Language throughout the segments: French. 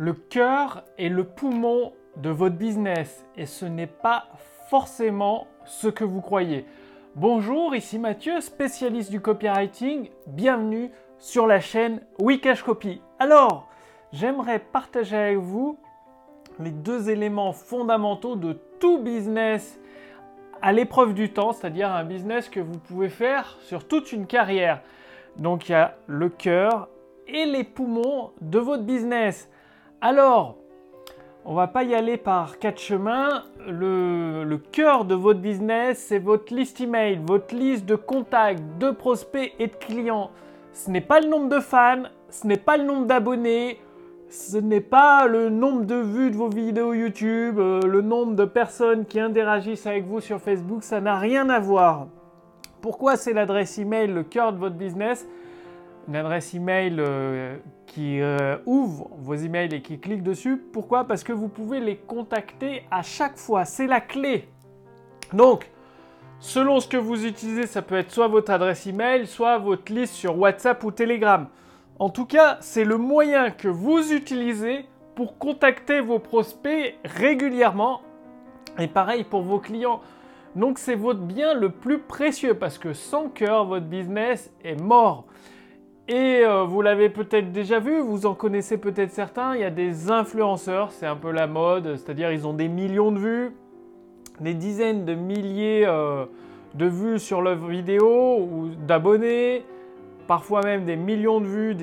le cœur et le poumon de votre business et ce n'est pas forcément ce que vous croyez. Bonjour, ici Mathieu, spécialiste du copywriting. Bienvenue sur la chaîne Wikash Copy. Alors, j'aimerais partager avec vous les deux éléments fondamentaux de tout business à l'épreuve du temps, c'est-à-dire un business que vous pouvez faire sur toute une carrière. Donc il y a le cœur et les poumons de votre business. Alors, on va pas y aller par quatre chemins. Le, cœur de votre business, c'est votre liste email, votre liste de contacts, de prospects et de clients. Ce n'est pas le nombre de fans, ce n'est pas le nombre d'abonnés, ce n'est pas le nombre de vues de vos vidéos YouTube, euh, le nombre de personnes qui interagissent avec vous sur Facebook, ça n'a rien à voir. Pourquoi c'est l'adresse email le cœur de votre business? Une adresse email euh, qui euh, ouvre vos emails et qui clique dessus. Pourquoi? Parce que vous pouvez les contacter à chaque fois. C'est la clé. Donc, selon ce que vous utilisez, ça peut être soit votre adresse email, soit votre liste sur WhatsApp ou Telegram. En tout cas, c'est le moyen que vous utilisez pour contacter vos prospects régulièrement. Et pareil pour vos clients. Donc c'est votre bien le plus précieux parce que sans cœur, votre business est mort. Et euh, vous l'avez peut-être déjà vu, vous en connaissez peut-être certains, il y a des influenceurs, c'est un peu la mode, c'est-à-dire ils ont des millions de vues, des dizaines de milliers euh, de vues sur leurs vidéos ou d'abonnés, parfois même des millions de vues,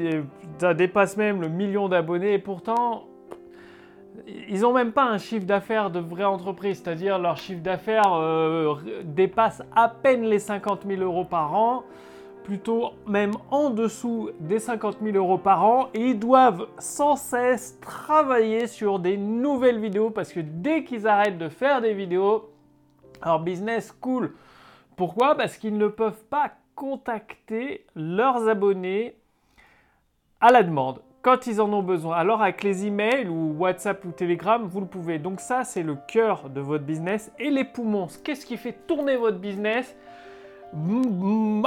ça dépasse même le million d'abonnés et pourtant ils n'ont même pas un chiffre d'affaires de vraie entreprise, c'est-à-dire leur chiffre d'affaires euh, dépasse à peine les 50 000 euros par an plutôt même en dessous des 50 000 euros par an et ils doivent sans cesse travailler sur des nouvelles vidéos parce que dès qu'ils arrêtent de faire des vidéos, leur business coule. Pourquoi? Parce qu'ils ne peuvent pas contacter leurs abonnés à la demande quand ils en ont besoin. Alors avec les emails ou WhatsApp ou Telegram, vous le pouvez. Donc ça, c'est le cœur de votre business. Et les poumons, qu'est-ce qui fait tourner votre business?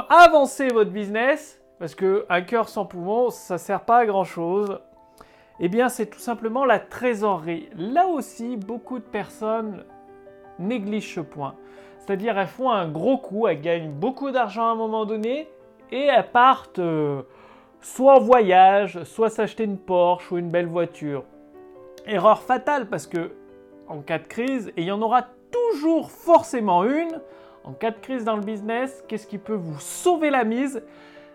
Avancer votre business, parce que un cœur sans poumon, ça sert pas à grand chose. Eh bien, c'est tout simplement la trésorerie. Là aussi, beaucoup de personnes négligent ce point. C'est-à-dire, elles font un gros coup, elles gagnent beaucoup d'argent à un moment donné et elles partent euh, soit en voyage, soit s'acheter une Porsche ou une belle voiture. Erreur fatale parce que en cas de crise, et il y en aura toujours forcément une, en cas de crise dans le business, qu'est-ce qui peut vous sauver la mise?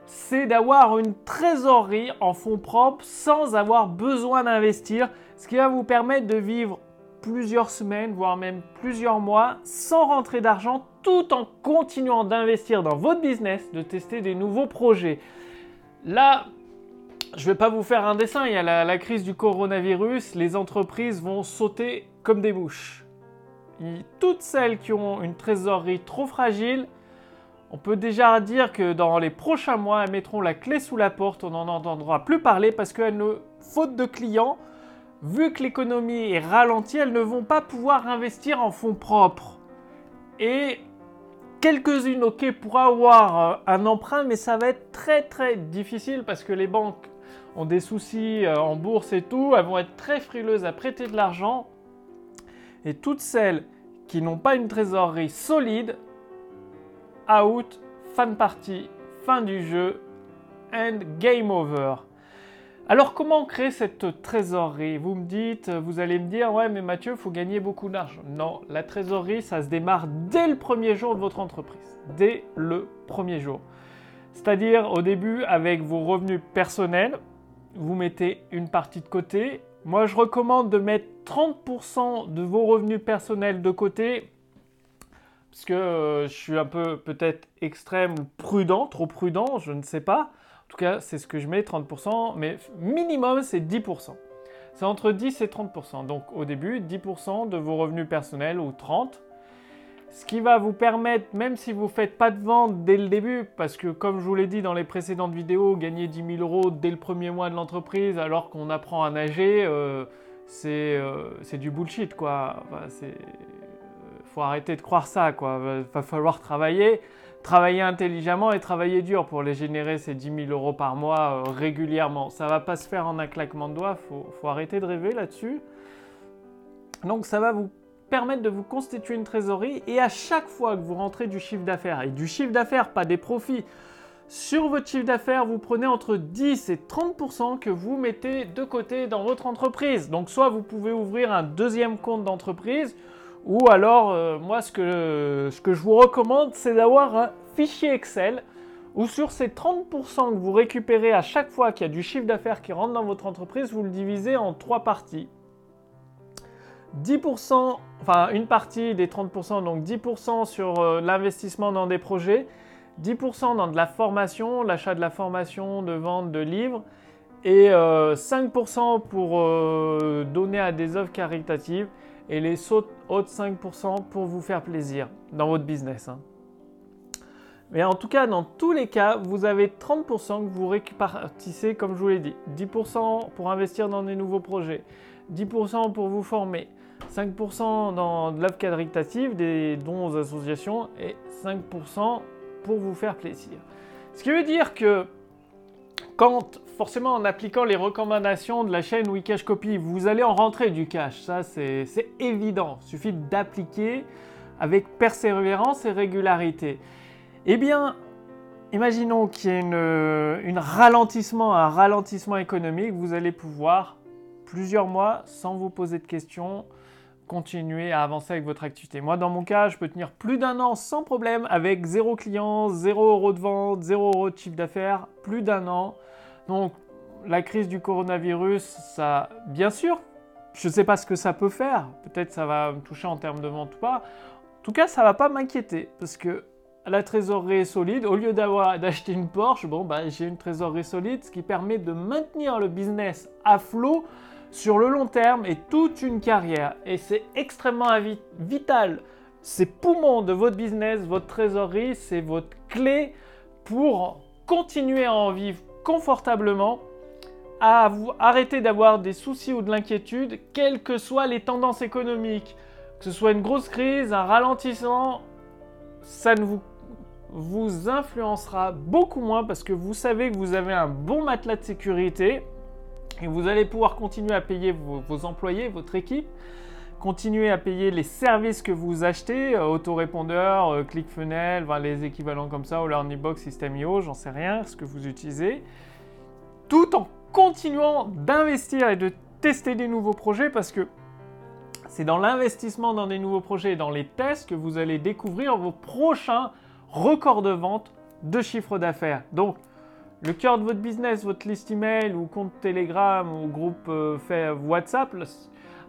C'est d'avoir une trésorerie en fonds propres sans avoir besoin d'investir, ce qui va vous permettre de vivre plusieurs semaines, voire même plusieurs mois, sans rentrer d'argent, tout en continuant d'investir dans votre business, de tester des nouveaux projets. Là, je ne vais pas vous faire un dessin, il y a la, la crise du coronavirus, les entreprises vont sauter comme des mouches toutes celles qui ont une trésorerie trop fragile, on peut déjà dire que dans les prochains mois, elles mettront la clé sous la porte, on n'en entendra plus parler parce qu'elles ne, faute de clients, vu que l'économie est ralentie, elles ne vont pas pouvoir investir en fonds propres. Et quelques-unes, ok, pour avoir euh, un emprunt, mais ça va être très très difficile parce que les banques ont des soucis euh, en bourse et tout, elles vont être très frileuses à prêter de l'argent. Et toutes celles qui n'ont pas une trésorerie solide, out, fin de partie, fin du jeu, and game over. Alors comment créer cette trésorerie? Vous me dites, vous allez me dire, ouais mais Mathieu, il faut gagner beaucoup d'argent. Non, la trésorerie, ça se démarre dès le premier jour de votre entreprise. Dès le premier jour. C'est-à-dire au début avec vos revenus personnels, vous mettez une partie de côté moi, je recommande de mettre 30% de vos revenus personnels de côté parce que euh, je suis un peu peut-être extrême ou prudent, trop prudent, je ne sais pas. En tout cas, c'est ce que je mets, 30%, mais minimum, c'est 10%. C'est entre 10 et 30%. Donc au début, 10% de vos revenus personnels ou 30%. Ce qui va vous permettre, même si vous ne faites pas de vente dès le début, parce que comme je vous l'ai dit dans les précédentes vidéos, gagner 10 000 euros dès le premier mois de l'entreprise alors qu'on apprend à nager, euh, euh, c'est du bullshit quoi. Euh, faut arrêter de croire ça quoi. Va, falloir travailler, travailler intelligemment et travailler dur pour les générer ces 10 000 euros par mois régulièrement. Ça va pas se faire en un claquement de doigts, faut, faut arrêter de rêver là-dessus. Donc ça va vous permettre de vous constituer une trésorerie et à chaque fois que vous rentrez du chiffre d'affaires, et du chiffre d'affaires, pas des profits, sur votre chiffre d'affaires, vous prenez entre 10 et 30% que vous mettez de côté dans votre entreprise. Donc soit vous pouvez ouvrir un deuxième compte d'entreprise, ou alors, euh, moi, ce que, ce que je vous recommande, c'est d'avoir un fichier Excel où sur ces 30% que vous récupérez à chaque fois qu'il y a du chiffre d'affaires qui rentre dans votre entreprise, vous le divisez en trois parties. 10%, enfin une partie des 30%, donc 10% sur euh, l'investissement dans des projets, 10% dans de la formation, l'achat de la formation, de vente de livres, et 5% euh, pour donner à des œuvres caritatives et les autres 5% pour vous faire plaisir dans votre business. Hein. Mais en tout cas, dans tous les cas, vous avez 30% que vous répartissez, comme je vous l'ai dit. 10% pour investir dans des nouveaux projets, 10% pour vous former, 5% dans de l'œuvre caritative, des dons aux associations et 5% pour vous faire plaisir. Ce qui veut dire que quand forcément en appliquant les recommandations de la chaîne Wikash Copy, vous allez en rentrer du cash. Ça, c'est évident. Il suffit d'appliquer avec persévérance et régularité. Eh bien, imaginons qu'il y ait ralentissement, un ralentissement économique, vous allez pouvoir, plusieurs mois, sans vous poser de questions, continuer à avancer avec votre activité. Moi, dans mon cas, je peux tenir plus d'un an sans problème avec zéro client, zéro euro de vente, zéro euro de chiffre d'affaires, plus d'un an. Donc, la crise du coronavirus, ça, bien sûr, je ne sais pas ce que ça peut faire. Peut-être ça va me toucher en termes de vente ou pas. En tout cas, ça ne va pas m'inquiéter parce que la trésorerie est solide. Au lieu d'acheter une Porsche, bon, bah, j'ai une trésorerie solide, ce qui permet de maintenir le business à flot sur le long terme et toute une carrière. Et c'est extrêmement vital. C'est poumon de votre business, votre trésorerie, c'est votre clé pour continuer à en vivre confortablement, à vous arrêter d'avoir des soucis ou de l'inquiétude, quelles que soient les tendances économiques. Que ce soit une grosse crise, un ralentissement, ça ne vous, vous influencera beaucoup moins parce que vous savez que vous avez un bon matelas de sécurité et vous allez pouvoir continuer à payer vos, employés, votre équipe, continuer à payer les services que vous achetez, euh, autorépondeur, euh, ClickFunnels, les équivalents comme ça, ou LearnyBox, System.io, j'en sais rien, ce que vous utilisez, tout en continuant d'investir et de tester des nouveaux projets parce que c'est dans l'investissement dans des nouveaux projets et dans les tests que vous allez découvrir vos prochains records de vente de chiffre d'affaires. Donc, le cœur de votre business, votre liste email ou compte Telegram ou groupe euh, WhatsApp,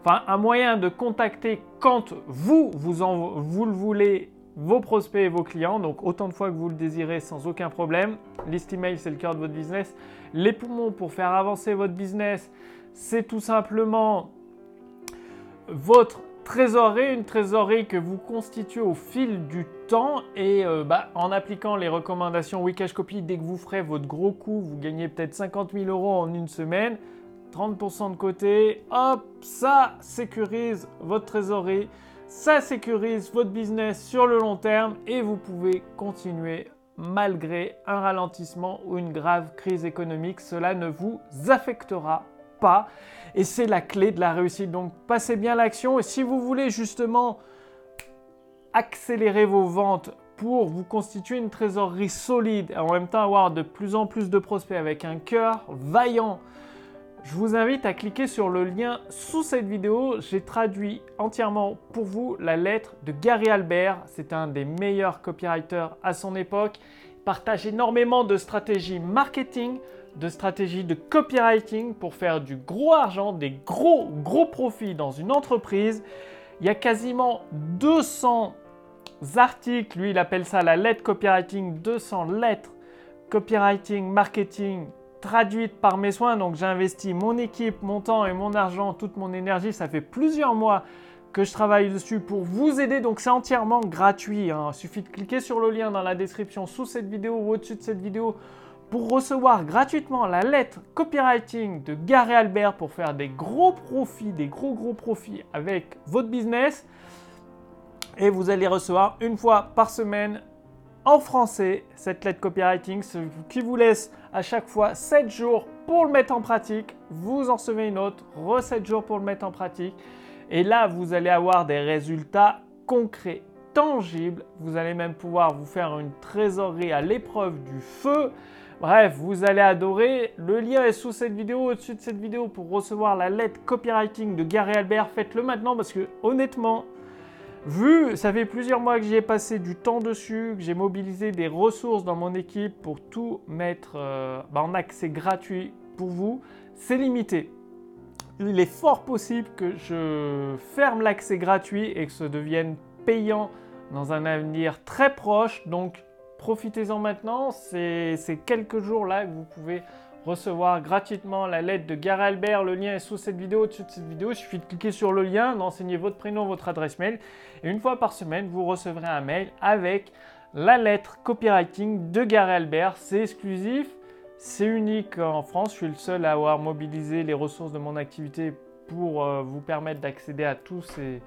enfin un moyen de contacter quand vous, vous, en, vous le voulez vos prospects et vos clients, donc autant de fois que vous le désirez sans aucun problème. Liste email, c'est le cœur de votre business. Les poumons pour faire avancer votre business, c'est tout simplement votre trésorerie, une trésorerie que vous constituez au fil du temps et euh, bah, en appliquant les recommandations Wikash Copy, dès que vous ferez votre gros coup, vous gagnez peut-être 50 000 euros en une semaine, 30% de côté, hop, ça sécurise votre trésorerie, ça sécurise votre business sur le long terme et vous pouvez continuer malgré un ralentissement ou une grave crise économique. Cela ne vous affectera Et c'est la clé de la réussite. Donc passez bien l'action. Et si vous voulez justement accélérer vos ventes pour vous constituer une trésorerie solide et en même temps avoir de plus en plus de prospects avec un cœur vaillant, je vous invite à cliquer sur le lien sous cette vidéo. J'ai traduit entièrement pour vous la lettre de Gary Albert. C'est un des meilleurs copywriters à son époque. Partage énormément de stratégies marketing, de stratégies de copywriting pour faire du gros argent, des gros, gros profits dans une entreprise. Il y a quasiment 200 articles, lui il appelle ça la lettre copywriting, 200 lettres copywriting, marketing traduites par mes soins. Donc j'ai investi mon équipe, mon temps et mon argent, toute mon énergie. Ça fait plusieurs mois que je travaille dessus pour vous aider. Donc c'est entièrement gratuit. Hein. Il suffit de cliquer sur le lien dans la description sous cette vidéo ou au-dessus de cette vidéo pour recevoir gratuitement la lettre copywriting de Gary Albert pour faire des gros profits, des gros gros profits avec votre business. Et vous allez recevoir une fois par semaine en français, cette lettre copywriting, qui vous laisse à chaque fois 7 jours pour le mettre en pratique. Vous en recevez une autre, re 7 jours pour le mettre en pratique. Et là, vous allez avoir des résultats concrets, tangibles. Vous allez même pouvoir vous faire une trésorerie à l'épreuve du feu. Bref, vous allez adorer. Le lien est sous cette vidéo, au-dessus de cette vidéo pour recevoir la lettre copywriting de Gary Albert. Faites-le maintenant parce que honnêtement, vu, ça fait plusieurs mois que j'y ai passé du temps dessus, que j'ai mobilisé des ressources dans mon équipe pour tout mettre euh, bah, en accès gratuit pour vous, c'est limité. Il est fort possible que je ferme l'accès gratuit et que ça devienne payant dans un avenir très proche. Donc profitez-en maintenant. C'est ces quelques jours-là que vous pouvez recevoir gratuitement la lettre de Gary Albert. Le lien est sous cette vidéo, au-dessus de cette vidéo. Il suffit de cliquer sur le lien, d'enseigner votre prénom, votre adresse mail. Et une fois par semaine, vous recevrez un mail avec la lettre copywriting de Gary Albert. C'est exclusif, c'est unique en France. Je suis le seul à avoir mobilisé les ressources de mon activité pour euh, vous permettre d'accéder à tous ces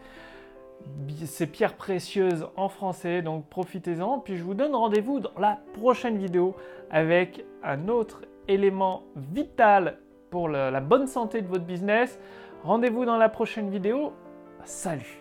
ces pierres précieuses en français, donc profitez-en. Puis je vous donne rendez-vous dans la prochaine vidéo avec un autre élément vital pour la bonne santé de votre business. Rendez-vous dans la prochaine vidéo. Salut